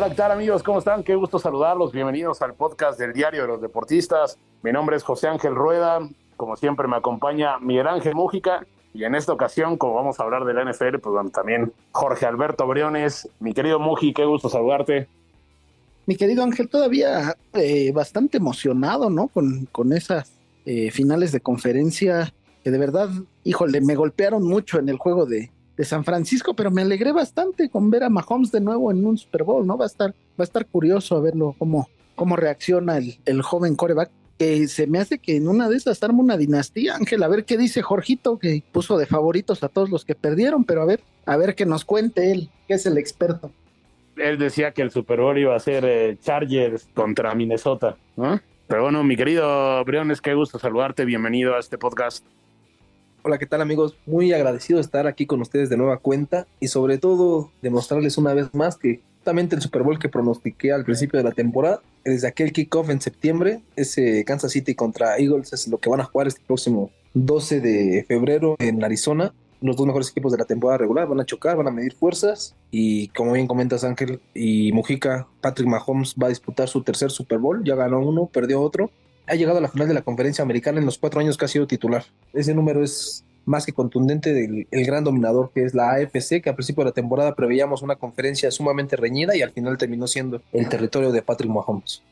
Hola, ¿qué tal amigos? ¿Cómo están? Qué gusto saludarlos. Bienvenidos al podcast del Diario de los Deportistas. Mi nombre es José Ángel Rueda. Como siempre me acompaña Miguel Ángel Mújica. Y en esta ocasión, como vamos a hablar de la NFL, pues bueno, también Jorge Alberto Briones. Mi querido Muji, qué gusto saludarte. Mi querido Ángel, todavía eh, bastante emocionado, ¿no? Con, con esas eh, finales de conferencia que de verdad, híjole, me golpearon mucho en el juego de, de San Francisco, pero me alegré bastante con ver a Mahomes de nuevo en un Super Bowl, ¿no? Va a estar, va a estar curioso a verlo cómo, cómo reacciona el, el joven coreback. Que se me hace que en una de esas arma una dinastía, Ángel, a ver qué dice Jorgito, que puso de favoritos a todos los que perdieron, pero a ver, a ver que nos cuente él, que es el experto. Él decía que el Super Bowl iba a ser eh, Chargers contra Minnesota, ¿no? Pero bueno, mi querido Briones, qué gusto saludarte. Bienvenido a este podcast. Hola, ¿qué tal amigos? Muy agradecido de estar aquí con ustedes de nueva cuenta y sobre todo demostrarles una vez más que justamente el Super Bowl que pronostiqué al principio de la temporada, desde aquel kickoff en septiembre, ese Kansas City contra Eagles es lo que van a jugar este próximo 12 de febrero en Arizona. Los dos mejores equipos de la temporada regular van a chocar, van a medir fuerzas y como bien comentas Ángel y Mujica, Patrick Mahomes va a disputar su tercer Super Bowl, ya ganó uno, perdió otro ha llegado a la final de la conferencia americana en los cuatro años que ha sido titular. Ese número es más que contundente del el gran dominador que es la AFC, que al principio de la temporada preveíamos una conferencia sumamente reñida y al final terminó siendo el territorio de Patrick Mahomes.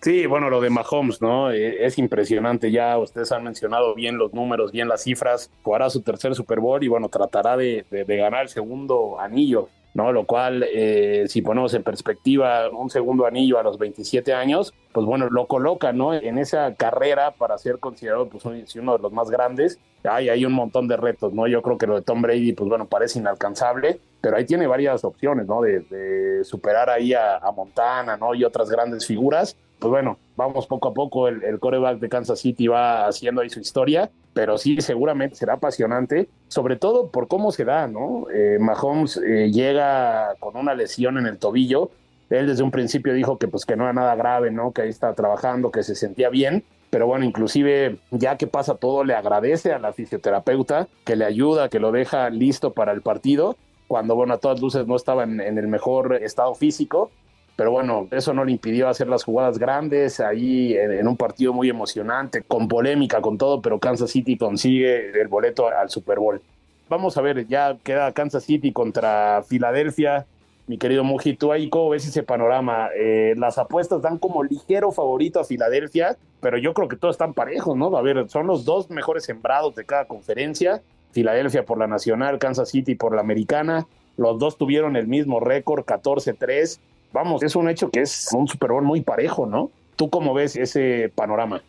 Sí, bueno, lo de Mahomes, ¿no? Eh, Es impresionante. Ya ustedes han mencionado bien los números, bien las cifras. Jugará su tercer Super Bowl y, bueno, tratará de ganar el segundo anillo, ¿no? Lo cual, eh, si ponemos en perspectiva un segundo anillo a los 27 años, pues bueno, lo coloca, ¿no? En esa carrera para ser considerado, pues, uno de los más grandes. Hay, hay un montón de retos, ¿no? Yo creo que lo de Tom Brady, pues bueno, parece inalcanzable, pero ahí tiene varias opciones, ¿no? De, de superar ahí a, a Montana, ¿no? Y otras grandes figuras pues bueno, vamos poco a poco, el, el, coreback de Kansas City va haciendo ahí su historia, pero sí, seguramente será apasionante, sobre todo por cómo se da, ¿no? Eh, Mahomes eh, llega con una lesión en el tobillo, él desde un principio dijo que pues que no era nada grave, ¿no? Que ahí estaba trabajando, que se sentía bien, pero bueno, inclusive ya que pasa todo, le agradece a la fisioterapeuta que le ayuda, que lo deja listo para el partido, cuando bueno, a todas luces no estaba en el mejor estado físico, pero bueno, eso no le impidió hacer las jugadas grandes ahí en, un partido muy emocionante, con polémica, con todo, pero Kansas City consigue el boleto al Super Bowl. Vamos a ver, ya queda Kansas City contra Filadelfia. Mi querido Muji, ¿tú ahí cómo ves ese panorama? Eh, las apuestas dan como ligero favorito a Filadelfia, pero yo creo que todos están parejos, ¿no? A ver, son los dos mejores sembrados de cada conferencia. Filadelfia por la nacional, Kansas City por la americana. Los dos tuvieron el mismo récord, 14-3 vamos, es un hecho que es un Super Bowl muy parejo, ¿no? ¿Tú cómo ves ese panorama?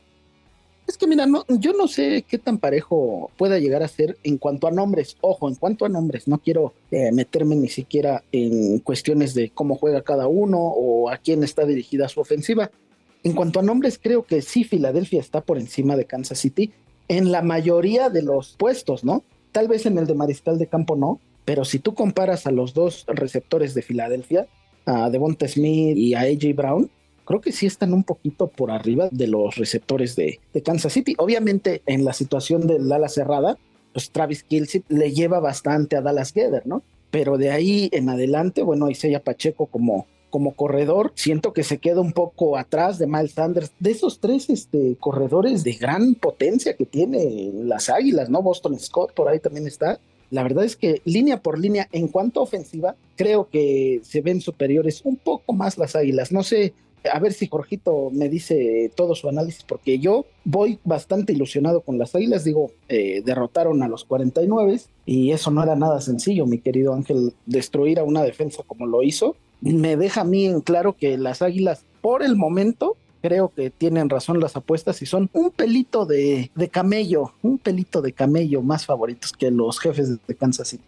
Es que mira, no, yo no sé qué tan parejo pueda llegar a ser en cuanto a nombres. Ojo, en cuanto a nombres, no quiero eh, meterme ni siquiera en cuestiones de cómo juega cada uno o a quién está dirigida su ofensiva. En cuanto a nombres, creo que sí, Filadelfia está por encima de Kansas City en la mayoría de los puestos, ¿no? Tal vez en el de mariscal de campo no, pero si tú comparas a los dos receptores de Filadelfia, a Devonta Smith y a AJ Brown, creo que sí están un poquito por arriba de los receptores de, de Kansas City. Obviamente, en la situación del ala cerrada, pues Travis Kilsey le lleva bastante a Dallas Gether, ¿no? Pero de ahí en adelante, bueno, Isaiah Pacheco como, como corredor, siento que se queda un poco atrás de Miles Sanders. De esos tres este, corredores de gran potencia que tiene las Águilas, ¿no? Boston Scott por ahí también está. La verdad es que línea por línea, en cuanto a ofensiva, creo que se ven superiores un poco más las águilas. No sé, a ver si Jorgito me dice todo su análisis, porque yo voy bastante ilusionado con las águilas. Digo, eh, derrotaron a los 49 y eso no era nada sencillo, mi querido Ángel, destruir a una defensa como lo hizo. Me deja a mí en claro que las águilas, por el momento, creo que tienen razón las apuestas y son un pelito de, de camello, un pelito de camello más favoritos que los jefes de Kansas City.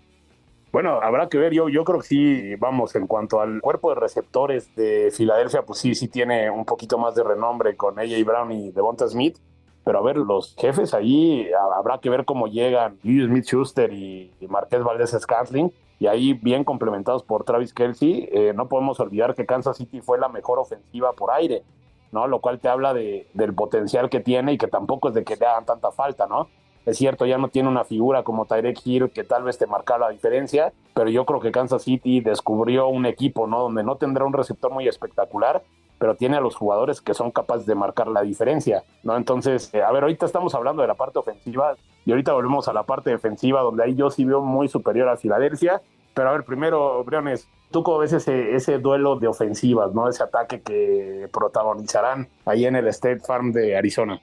Bueno, habrá que ver, yo, yo creo que sí, vamos, en cuanto al cuerpo de receptores de Filadelfia, pues sí, sí tiene un poquito más de renombre con AJ Brown y Devonta Smith, pero a ver, los jefes allí, habrá que ver cómo llegan Julius Smith Schuster y Marqués Valdés Scantling, y ahí bien complementados por Travis Kelsey, eh, no podemos olvidar que Kansas City fue la mejor ofensiva por aire, ¿no? Lo cual te habla de, del potencial que tiene y que tampoco es de que le hagan tanta falta, ¿no? Es cierto, ya no tiene una figura como Tyrek Hill que tal vez te marca la diferencia, pero yo creo que Kansas City descubrió un equipo, ¿no? Donde no tendrá un receptor muy espectacular, pero tiene a los jugadores que son capaces de marcar la diferencia, ¿no? Entonces, eh, a ver, ahorita estamos hablando de la parte ofensiva y ahorita volvemos a la parte defensiva, donde ahí yo sí veo muy superior a Filadelfia. Pero a ver, primero, Briones, ¿tú cómo ves ese, ese duelo de ofensivas, ¿no? Ese ataque que protagonizarán ahí en el State Farm de Arizona.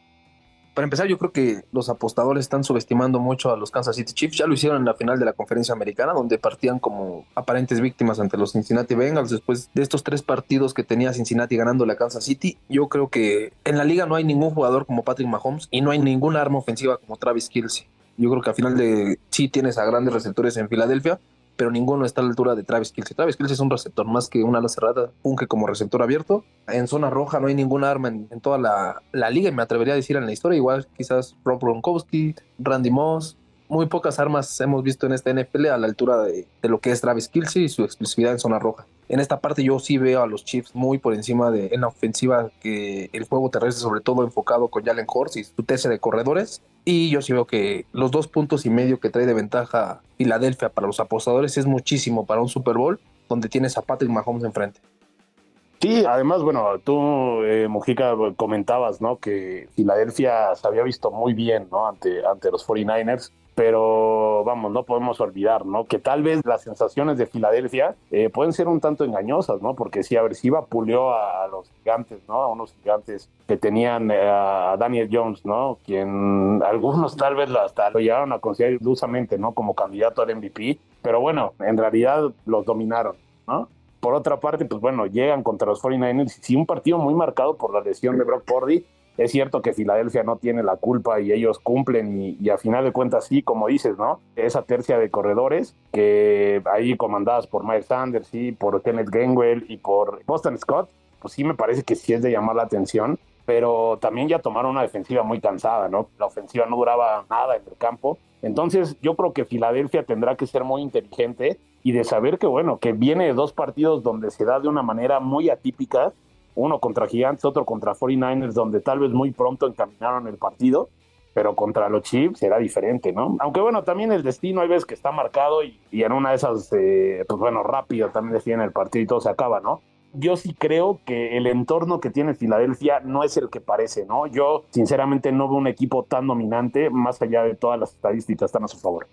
Para empezar, yo creo que los apostadores están subestimando mucho a los Kansas City Chiefs. Ya lo hicieron en la final de la conferencia americana, donde partían como aparentes víctimas ante los Cincinnati Bengals. Después de estos tres partidos que tenía Cincinnati ganando la Kansas City, yo creo que en la liga no hay ningún jugador como Patrick Mahomes y no hay ninguna arma ofensiva como Travis Kelsey. Yo creo que al final de sí tienes a grandes receptores en Filadelfia, pero ninguno está a la altura de Travis Kelsey. Travis Kelsey es un receptor más que una ala cerrada, funge como receptor abierto. En zona roja no hay ningún arma en, toda la, la, liga, me atrevería a decir en la historia. Igual quizás Rob Gronkowski, Randy Moss. Muy pocas armas hemos visto en esta NFL a la altura de, lo que es Travis Kelsey y su explosividad en zona roja. En esta parte yo sí veo a los Chiefs muy por encima de en la ofensiva que el juego terrestre, sobre todo enfocado con Jalen Horst y su TC de corredores. Y yo sí veo que los dos puntos y medio que trae de ventaja Filadelfia para los apostadores es muchísimo para un Super Bowl donde tienes a Patrick Mahomes enfrente. Sí, además, bueno, tú, eh, Mujica, comentabas, ¿no? Que Filadelfia se había visto muy bien, ¿no? Ante, ante los 49ers pero vamos, no podemos olvidar, ¿no? Que tal vez las sensaciones de Filadelfia eh, pueden ser un tanto engañosas, ¿no? Porque si, a ver, si pulió a, los gigantes, ¿no? A unos gigantes que tenían eh, a Daniel Jones, ¿no? Quien algunos tal vez hasta lo llevaron a considerar ilusamente, ¿no? Como candidato al MVP, pero bueno, en realidad los dominaron, ¿no? Por otra parte, pues bueno, llegan contra los 49ers y sí, un partido muy marcado por la lesión de Brock Purdy, es cierto que Filadelfia no tiene la culpa y ellos cumplen y, a final de cuentas sí, como dices, ¿no? Esa tercia de corredores que ahí comandadas por Miles Sanders y por Kenneth Gainwell y por Boston Scott, pues sí me parece que sí es de llamar la atención, pero también ya tomaron una defensiva muy cansada, ¿no? La ofensiva no duraba nada en el campo. Entonces yo creo que Filadelfia tendrá que ser muy inteligente y de saber que, bueno, que viene de dos partidos donde se da de una manera muy atípica uno contra Gigantes, otro contra 49ers, donde tal vez muy pronto encaminaron el partido, pero contra los Chiefs era diferente, ¿no? Aunque bueno, también el destino hay veces que está marcado y, en una de esas, eh, pues bueno, rápido también deciden el partido y todo se acaba, ¿no? Yo sí creo que el entorno que tiene Filadelfia no es el que parece, ¿no? Yo sinceramente no veo un equipo tan dominante, más allá de todas las estadísticas están a su favor.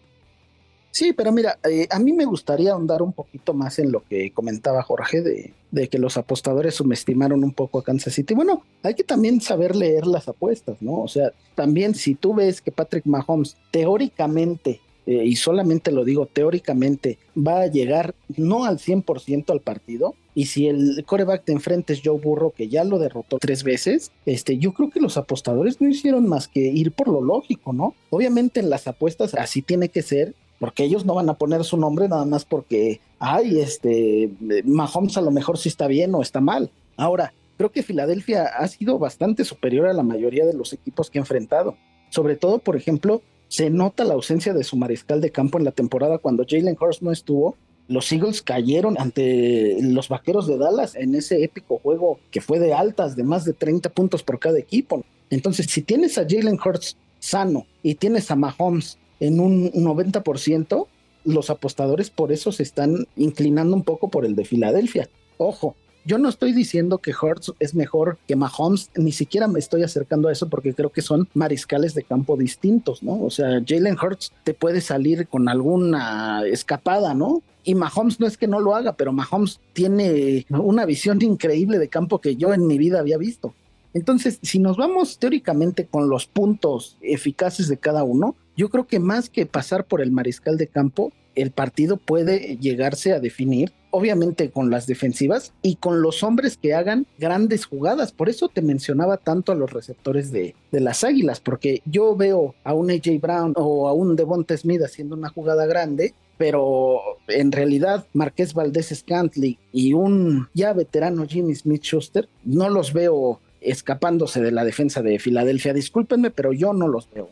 Sí, pero mira, eh, a mí me gustaría ahondar un poquito más en lo que comentaba Jorge de, de, que los apostadores subestimaron un poco a Kansas City. Bueno, hay que también saber leer las apuestas, ¿no? O sea, también si tú ves que Patrick Mahomes teóricamente, eh, y solamente lo digo teóricamente, va a llegar no al 100% al partido, y si el coreback de enfrente es Joe Burrow, que ya lo derrotó tres veces, este, yo creo que los apostadores no hicieron más que ir por lo lógico, ¿no? Obviamente en las apuestas así tiene que ser, porque ellos no van a poner su nombre nada más porque, ay, este, Mahomes a lo mejor sí está bien o está mal. Ahora, creo que Filadelfia ha sido bastante superior a la mayoría de los equipos que ha enfrentado. Sobre todo, por ejemplo, se nota la ausencia de su mariscal de campo en la temporada cuando Jalen Hurst no estuvo. Los Eagles cayeron ante los Vaqueros de Dallas en ese épico juego que fue de altas de más de 30 puntos por cada equipo. Entonces, si tienes a Jalen Hurts sano y tienes a Mahomes en un 90%, los apostadores por eso se están inclinando un poco por el de Filadelfia. Ojo, Yo no estoy diciendo que Hurts es mejor que Mahomes, ni siquiera me estoy acercando a eso porque creo que son mariscales de campo distintos, ¿no? O sea, Jalen Hurts te puede salir con alguna escapada, ¿no? Y Mahomes no es que no lo haga, pero Mahomes tiene una visión increíble de campo que yo en mi vida había visto. Entonces, si nos vamos teóricamente con los puntos eficaces de cada uno, yo creo que más que pasar por el mariscal de campo, el partido puede llegarse a definir, obviamente con las defensivas y con los hombres que hagan grandes jugadas. Por eso te mencionaba tanto a los receptores de, de las Águilas, porque yo veo a un AJ Brown o a un Devonta Smith haciendo una jugada grande pero en realidad Marqués Valdés Scantley y un ya veterano Jimmy Smith Schuster no los veo escapándose de la defensa de Filadelfia. Discúlpenme, pero yo no los veo.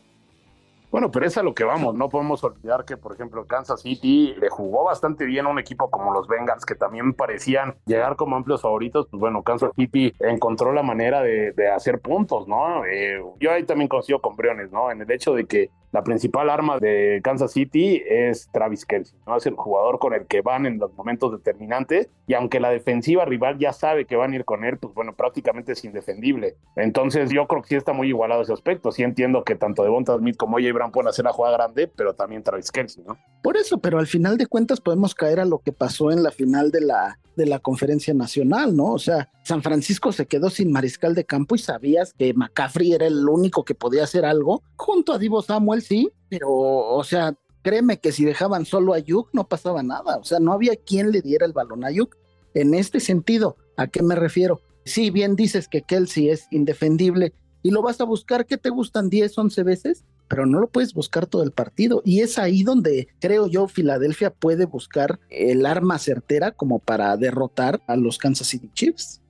Bueno, pero es a lo que vamos. No podemos olvidar que, por ejemplo, Kansas City le jugó bastante bien a un equipo como los Bengals, que también parecían llegar como amplios favoritos. Pues bueno, Kansas City encontró la manera de, hacer puntos, ¿no? Eh, yo ahí también coincido con Briones, ¿no? En el hecho de que la principal arma de Kansas City es Travis Kelsey, ¿no? Es el jugador con el que van en los momentos determinantes y aunque la defensiva rival ya sabe que van a ir con él, pues bueno, prácticamente es indefendible. Entonces yo creo que sí está muy igualado ese aspecto. Sí entiendo que tanto Devonta Smith como J. Brown pueden hacer la jugada grande, pero también Travis Kelsey, ¿no? Por eso, pero al final de cuentas podemos caer a lo que pasó en la final de la de la conferencia nacional, ¿no? O sea, San Francisco se quedó sin mariscal de campo y sabías que McCaffrey era el único que podía hacer algo, junto a Divo Samuel, sí, pero, o sea, créeme que si dejaban solo a Yuk no pasaba nada, o sea, no había quien le diera el balón a Yuk. En este sentido, ¿a qué me refiero? Si bien dices que Kelsey es indefendible y lo vas a buscar, ¿qué te gustan 10, 11 veces? Pero no lo puedes buscar todo el partido. Y es ahí donde creo yo Filadelfia puede buscar el arma certera como para derrotar a los Kansas City Chiefs.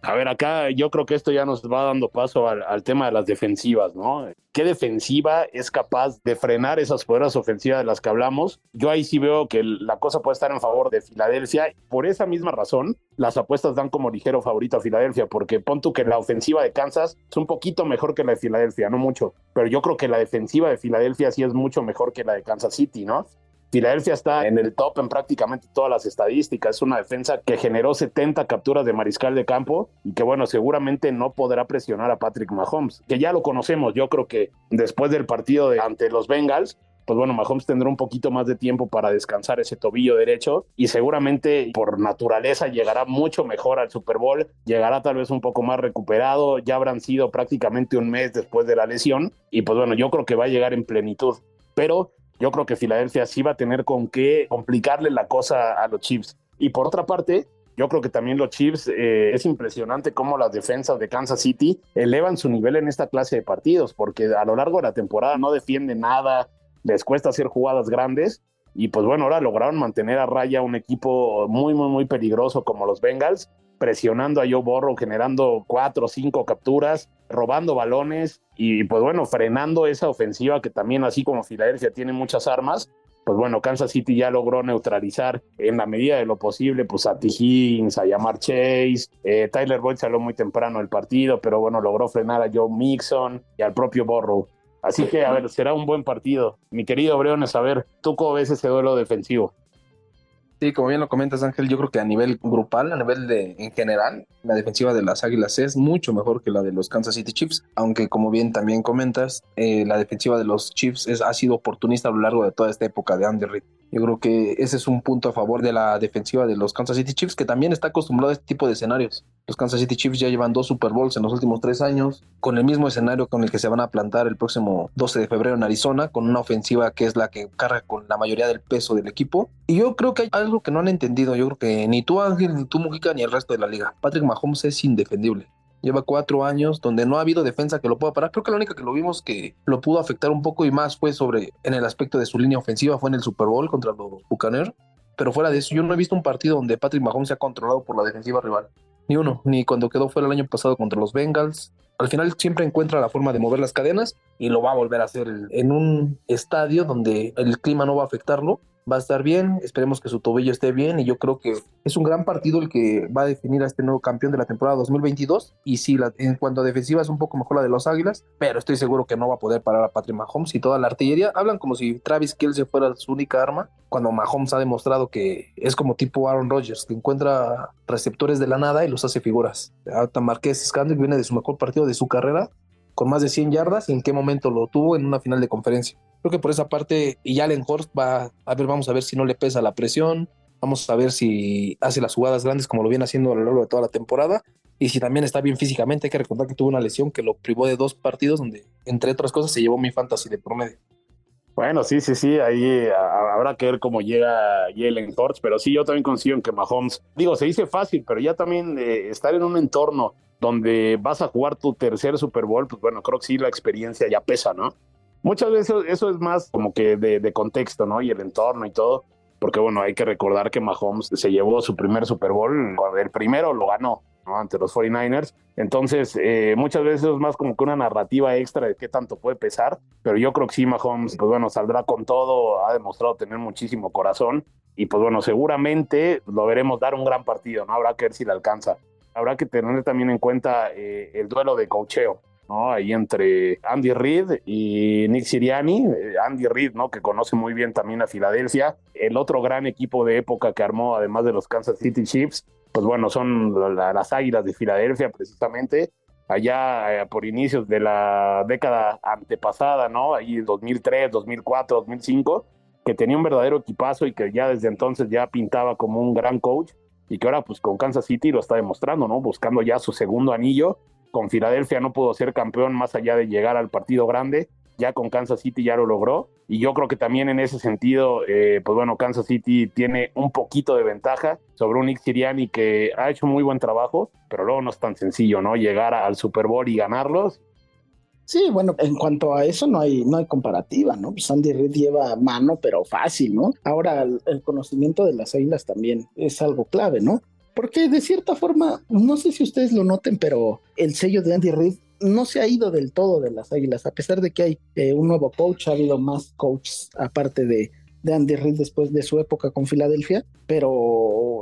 A ver, acá yo creo que esto ya nos va dando paso al, tema de las defensivas, ¿no? ¿Qué defensiva es capaz de frenar esas poderas ofensivas de las que hablamos? Yo ahí sí veo que la cosa puede estar en favor de Filadelfia. Por esa misma razón, las apuestas dan como ligero favorito a Filadelfia, porque pon tú que la ofensiva de Kansas es un poquito mejor que la de Filadelfia, no mucho, pero yo creo que la defensiva de Filadelfia sí es mucho mejor que la de Kansas City, ¿no? Filadelfia está en el top en prácticamente todas las estadísticas. Es una defensa que generó 70 capturas de mariscal de campo y que, bueno, seguramente no podrá presionar a Patrick Mahomes, que ya lo conocemos. Yo creo que después del partido de, ante los Bengals, pues bueno, Mahomes tendrá un poquito más de tiempo para descansar ese tobillo derecho y seguramente por naturaleza llegará mucho mejor al Super Bowl, llegará tal vez un poco más recuperado, ya habrán sido prácticamente un mes después de la lesión y pues bueno, yo creo que va a llegar en plenitud, pero yo creo que Filadelfia sí va a tener con qué complicarle la cosa a los Chiefs. Y por otra parte, yo creo que también los Chiefs eh, es impresionante cómo las defensas de Kansas City elevan su nivel en esta clase de partidos, porque a lo largo de la temporada no defienden nada, les cuesta hacer jugadas grandes. Y pues bueno, ahora lograron mantener a raya un equipo muy, muy, muy peligroso como los Bengals presionando a Joe Borro, generando cuatro o cinco capturas, robando balones y pues bueno, frenando esa ofensiva que también así como Filadelfia tiene muchas armas, pues bueno, Kansas City ya logró neutralizar en la medida de lo posible pues a T. Higgins, a Yamar Chase, eh, Tyler Boyd salió muy temprano del partido, pero bueno, logró frenar a Joe Mixon y al propio Borro. Así que, a ver, será un buen partido. Mi querido Breones, a ver, ¿tú cómo ves ese duelo defensivo? Sí, como bien lo comentas, Ángel, yo creo que a nivel grupal, a nivel de en general, la defensiva de las Águilas es mucho mejor que la de los Kansas City Chiefs, aunque como bien también comentas, eh, la defensiva de los Chiefs es, ha sido oportunista a lo largo de toda esta época de Andy Reid. Yo creo que ese es un punto a favor de la defensiva de los Kansas City Chiefs, que también está acostumbrado a este tipo de escenarios. Los Kansas City Chiefs ya llevan dos Super Bowls en los últimos tres años, con el mismo escenario con el que se van a plantar el próximo 12 de febrero en Arizona, con una ofensiva que es la que carga con la mayoría del peso del equipo. Y yo creo que hay algo que no han entendido. Yo creo que ni tú, Ángel, ni tú, Mujica, ni el resto de la liga. Patrick Mahomes es indefendible. Lleva cuatro años donde no ha habido defensa que lo pueda parar. Creo que la única que lo vimos que lo pudo afectar un poco y más fue sobre en el aspecto de su línea ofensiva, fue en el Super Bowl contra los Buccaneers. Pero fuera de eso, yo no he visto un partido donde Patrick Mahomes se ha controlado por la defensiva rival. Ni uno, ni cuando quedó fuera el año pasado contra los Bengals. Al final siempre encuentra la forma de mover las cadenas y lo va a volver a hacer en un estadio donde el clima no va a afectarlo va a estar bien, esperemos que su tobillo esté bien y yo creo que es un gran partido el que va a definir a este nuevo campeón de la temporada 2022 y sí, en cuanto a defensiva es un poco mejor la de los Águilas, pero estoy seguro que no va a poder parar a Patrick Mahomes y toda la artillería, hablan como si Travis Kelce fuera su única arma, cuando Mahomes ha demostrado que es como tipo Aaron Rodgers, que encuentra receptores de la nada y los hace figuras. Ahorita Marqués Scandrick viene de su mejor partido de su carrera, con más de 100 yardas, y en qué momento lo tuvo en una final de conferencia. Creo que por esa parte, y Allen Horst va a ver, vamos a ver si no le pesa la presión, vamos a ver si hace las jugadas grandes como lo viene haciendo a lo largo de toda la temporada, y si también está bien físicamente, hay que recordar que tuvo una lesión que lo privó de dos partidos donde, entre otras cosas, se llevó mi fantasy de promedio. Bueno, sí, sí, sí, ahí habrá que ver cómo llega Jalen Hurts, pero sí, yo también consigo en que Mahomes, digo, se dice fácil, pero ya también eh, estar en un entorno donde vas a jugar tu tercer Super Bowl, pues bueno, creo que sí la experiencia ya pesa, ¿no? Muchas veces eso es más como que de, de contexto, ¿no? Y el entorno y todo, porque bueno, hay que recordar que Mahomes se llevó su primer Super Bowl, el primero lo ganó, ante los 49ers. Entonces, eh, muchas veces es más como que una narrativa extra de qué tanto puede pesar, pero yo creo que sí, Mahomes, pues bueno, saldrá con todo, ha demostrado tener muchísimo corazón y pues bueno, seguramente lo veremos dar un gran partido, ¿no? Habrá que ver si le alcanza. Habrá que tener también en cuenta eh, el duelo de cocheo, ¿no? Ahí entre Andy Reid y Nick Siriani. Eh, Andy Reid, ¿no? Que conoce muy bien también a Filadelfia. El otro gran equipo de época que armó, además de los Kansas City Chiefs, pues bueno, son las Águilas de Filadelfia precisamente, allá eh, por inicios de la década antepasada, ¿no? Ahí 2003, 2004, 2005, que tenía un verdadero equipazo y que ya desde entonces ya pintaba como un gran coach y que ahora pues con Kansas City lo está demostrando, ¿no? Buscando ya su segundo anillo. Con Filadelfia no pudo ser campeón más allá de llegar al partido grande ya con Kansas City ya lo logró. Y yo creo que también en ese sentido, eh, pues bueno, Kansas City tiene un poquito de ventaja sobre un Nick Siriani que ha hecho muy buen trabajo, pero luego no es tan sencillo, ¿no? Llegar al Super Bowl y ganarlos. Sí, bueno, en cuanto a eso no hay, no hay comparativa, ¿no? Pues Andy Reid lleva mano, pero fácil, ¿no? Ahora el, el conocimiento de las águilas también es algo clave, ¿no? Porque de cierta forma, no sé si ustedes lo noten, pero el sello de Andy Reid no se ha ido del todo de las Águilas, a pesar de que hay eh, un nuevo coach, ha habido más coaches aparte de, de Andy Reid después de su época con Filadelfia, pero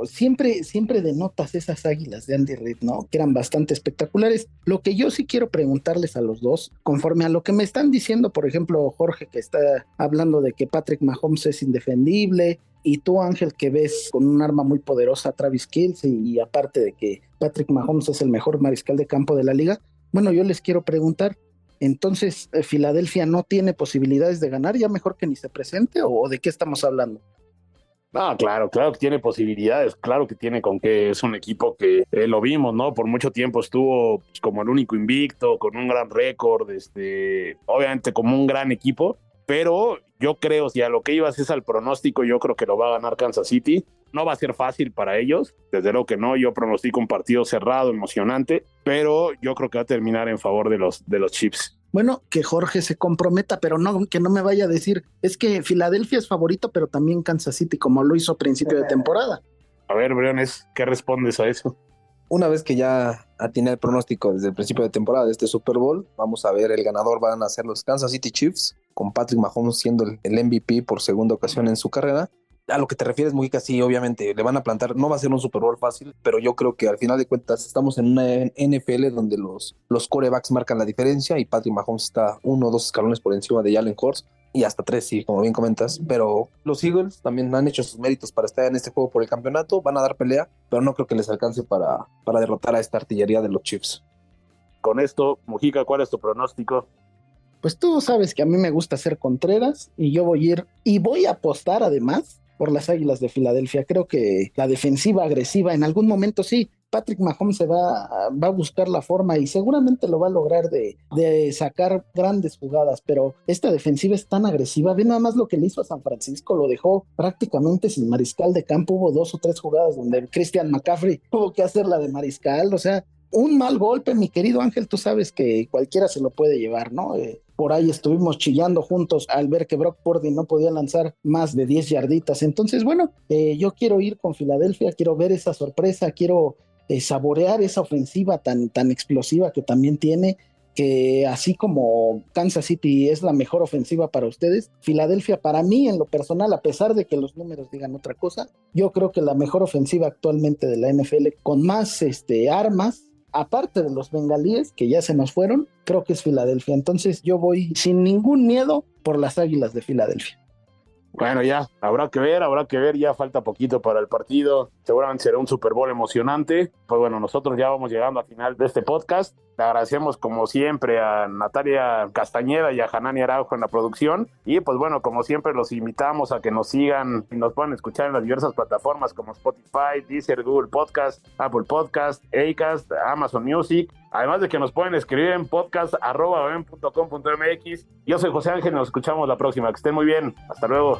siempre, siempre denotas esas águilas de Andy Reid, ¿no? Que eran bastante espectaculares. Lo que yo sí quiero preguntarles a los dos, conforme a lo que me están diciendo, por ejemplo, Jorge, que está hablando de que Patrick Mahomes es indefendible, y tú, Ángel, que ves con un arma muy poderosa a Travis Kills y aparte de que Patrick Mahomes es el mejor mariscal de campo de la liga, bueno, yo les quiero preguntar, entonces, eh, ¿Filadelfia no tiene posibilidades de ganar? ¿Ya mejor que ni se presente o de qué estamos hablando? Ah, claro, claro que tiene posibilidades, claro que tiene con que es un equipo que eh, lo vimos, ¿no? Por mucho tiempo estuvo pues, como el único invicto, con un gran récord, este, obviamente como un gran equipo, pero yo creo, si a lo que ibas es al pronóstico, yo creo que lo va a ganar Kansas City. No va a ser fácil para ellos, desde luego que no. Yo pronostico un partido cerrado, emocionante, pero yo creo que va a terminar en favor de los, de los Chiefs. Bueno, que Jorge se comprometa, pero no que no me vaya a decir, es que Filadelfia es favorito, pero también Kansas City, como lo hizo a principio de temporada. A ver, Briones, ¿qué respondes a eso? Una vez que ya atiene el pronóstico desde el principio de temporada de este Super Bowl, vamos a ver el ganador van a ser los Kansas City Chiefs, con Patrick Mahomes siendo el MVP por segunda ocasión en su carrera. A lo que te refieres, Mujica, sí, obviamente le van a plantar, no va a ser un Super Bowl fácil, pero yo creo que al final de cuentas estamos en una NFL donde los, los corebacks marcan la diferencia y Patrick Mahomes está uno o dos escalones por encima de Jalen Hurts y hasta tres, sí, como bien comentas. Pero los Eagles también han hecho sus méritos para estar en este juego por el campeonato, van a dar pelea, pero no creo que les alcance para, para derrotar a esta artillería de los Chiefs. Con esto, Mujica, ¿cuál es tu pronóstico? Pues tú sabes que a mí me gusta hacer Contreras y yo voy a ir y voy a apostar además por las Águilas de Filadelfia. Creo que la defensiva agresiva en algún momento sí, Patrick Mahomes se va, va a buscar la forma y seguramente lo va a lograr de, de, sacar grandes jugadas, pero esta defensiva es tan agresiva. Ve nada más lo que le hizo a San Francisco, lo dejó prácticamente sin mariscal de campo. Hubo dos o tres jugadas donde Christian McCaffrey tuvo que hacer la de mariscal, o sea, un mal golpe, mi querido Ángel, tú sabes que cualquiera se lo puede llevar, ¿no? Eh, por ahí estuvimos chillando juntos al ver que Brock Purdy no podía lanzar más de 10 yarditas. Entonces, bueno, eh, yo quiero ir con Filadelfia, quiero ver esa sorpresa, quiero eh, saborear esa ofensiva tan, tan explosiva que también tiene. que así como Kansas City es la mejor ofensiva para ustedes, Filadelfia para mí en lo personal, a pesar de que los números digan otra cosa, yo creo que la mejor ofensiva actualmente de la NFL con más este, armas, aparte de los bengalíes que ya se nos fueron, creo que es Filadelfia. Entonces yo voy sin ningún miedo por las Águilas de Filadelfia. Bueno, ya, habrá que ver, habrá que ver, ya falta poquito para el partido, seguramente será un Super Bowl emocionante. Pues bueno, nosotros ya vamos llegando al final de este podcast. Le agradecemos como siempre a Natalia Castañeda y a Hanani Araujo en la producción. Y pues bueno, como siempre los invitamos a que nos sigan y nos puedan escuchar en las diversas plataformas como Spotify, Deezer, Google Podcast, Apple Podcast, Acast, Amazon Music. Además de que nos pueden escribir en podcast.com.mx. Yo soy José Ángel nos escuchamos la próxima. Que estén muy bien. Hasta luego.